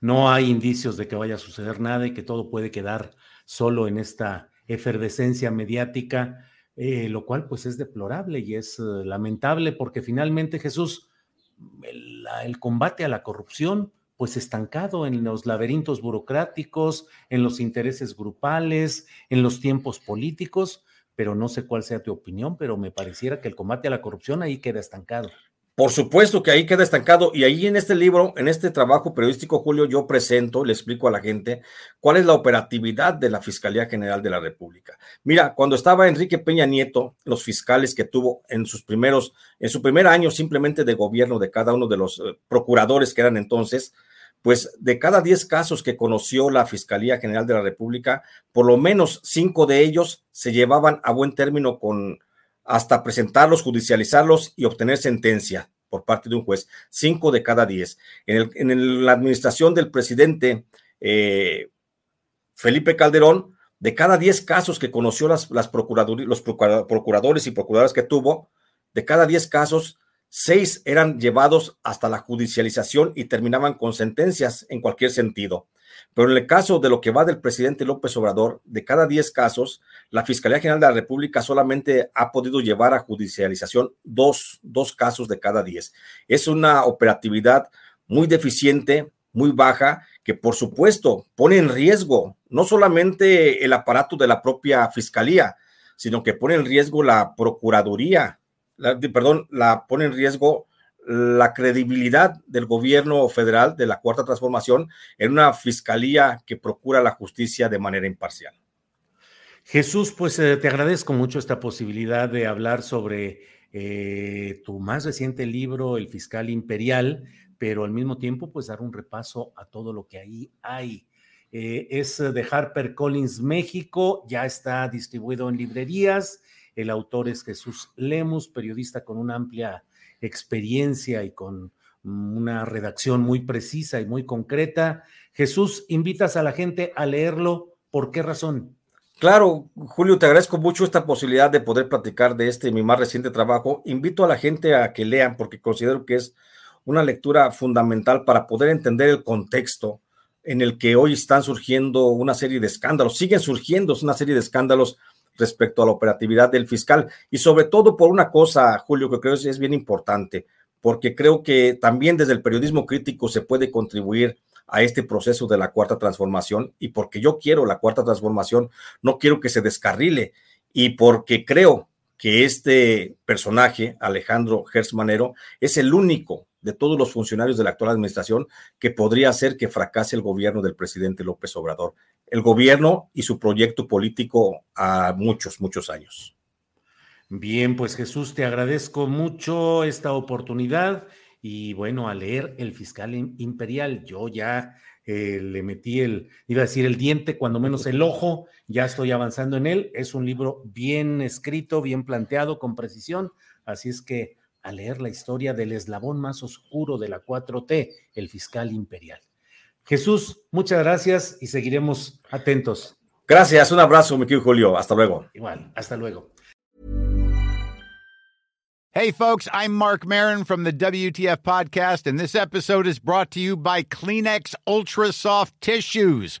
no hay indicios de que vaya a suceder nada y que todo puede quedar solo en esta efervescencia mediática, eh, lo cual pues es deplorable y es eh, lamentable porque finalmente Jesús, el, el combate a la corrupción, pues estancado en los laberintos burocráticos, en los intereses grupales, en los tiempos políticos, pero no sé cuál sea tu opinión, pero me pareciera que el combate a la corrupción ahí queda estancado. Por supuesto que ahí queda estancado y ahí en este libro, en este trabajo periodístico, Julio, yo presento, le explico a la gente cuál es la operatividad de la Fiscalía General de la República. Mira, cuando estaba Enrique Peña Nieto, los fiscales que tuvo en sus primeros, en su primer año simplemente de gobierno de cada uno de los eh, procuradores que eran entonces, pues de cada 10 casos que conoció la Fiscalía General de la República, por lo menos cinco de ellos se llevaban a buen término con hasta presentarlos, judicializarlos y obtener sentencia por parte de un juez, cinco de cada diez. En, la administración del presidente eh, Felipe Calderón, de cada diez casos que conoció las, las los procuradores y procuradoras que tuvo, de cada diez casos, seis eran llevados hasta la judicialización y terminaban con sentencias en cualquier sentido. Pero en el caso de lo que va del presidente López Obrador, de cada 10 casos, la Fiscalía General de la República solamente ha podido llevar a judicialización dos, dos casos de cada 10. Es una operatividad muy deficiente, muy baja, que por supuesto pone en riesgo no solamente el aparato de la propia Fiscalía, sino que pone en riesgo la Procuraduría, perdón, la pone en riesgo la credibilidad del gobierno federal de la Cuarta Transformación en una fiscalía que procura la justicia de manera imparcial. Jesús, pues eh, te agradezco mucho esta posibilidad de hablar sobre eh, tu más reciente libro, El Fiscal Imperial, pero al mismo tiempo, pues dar un repaso a todo lo que ahí hay. Eh, es de Harper Collins México, ya está distribuido en librerías. El autor es Jesús Lemus, periodista con una amplia experiencia y con una redacción muy precisa y muy concreta. Jesús, invitas a la gente a leerlo. ¿Por qué razón? Claro, Julio, te agradezco mucho esta posibilidad de poder platicar de este mi más reciente trabajo. Invito a la gente a que lean porque considero que es una lectura fundamental para poder entender el contexto en el que hoy están surgiendo una serie de escándalos, siguen surgiendo una serie de escándalos respecto a la operatividad del fiscal. Y sobre todo por una cosa, Julio, que creo es, es bien importante, porque creo que también desde el periodismo crítico se puede contribuir a este proceso de la cuarta transformación y porque yo quiero la cuarta transformación, no quiero que se descarrile. Y porque creo que este personaje, Alejandro Gersmanero, es el único de todos los funcionarios de la actual administración que podría hacer que fracase el gobierno del presidente López Obrador el gobierno y su proyecto político a muchos, muchos años. Bien, pues Jesús, te agradezco mucho esta oportunidad y bueno, a leer El Fiscal Imperial, yo ya eh, le metí el, iba a decir el diente, cuando menos el ojo, ya estoy avanzando en él. Es un libro bien escrito, bien planteado, con precisión, así es que a leer la historia del eslabón más oscuro de la 4T, El Fiscal Imperial. Jesús, muchas gracias y seguiremos atentos. Gracias, un abrazo, mi querido Julio. Hasta luego. Igual, hasta luego. Hey, folks, I'm Mark Marin from the WTF Podcast, and this episode is brought to you by Kleenex Ultra Soft Tissues,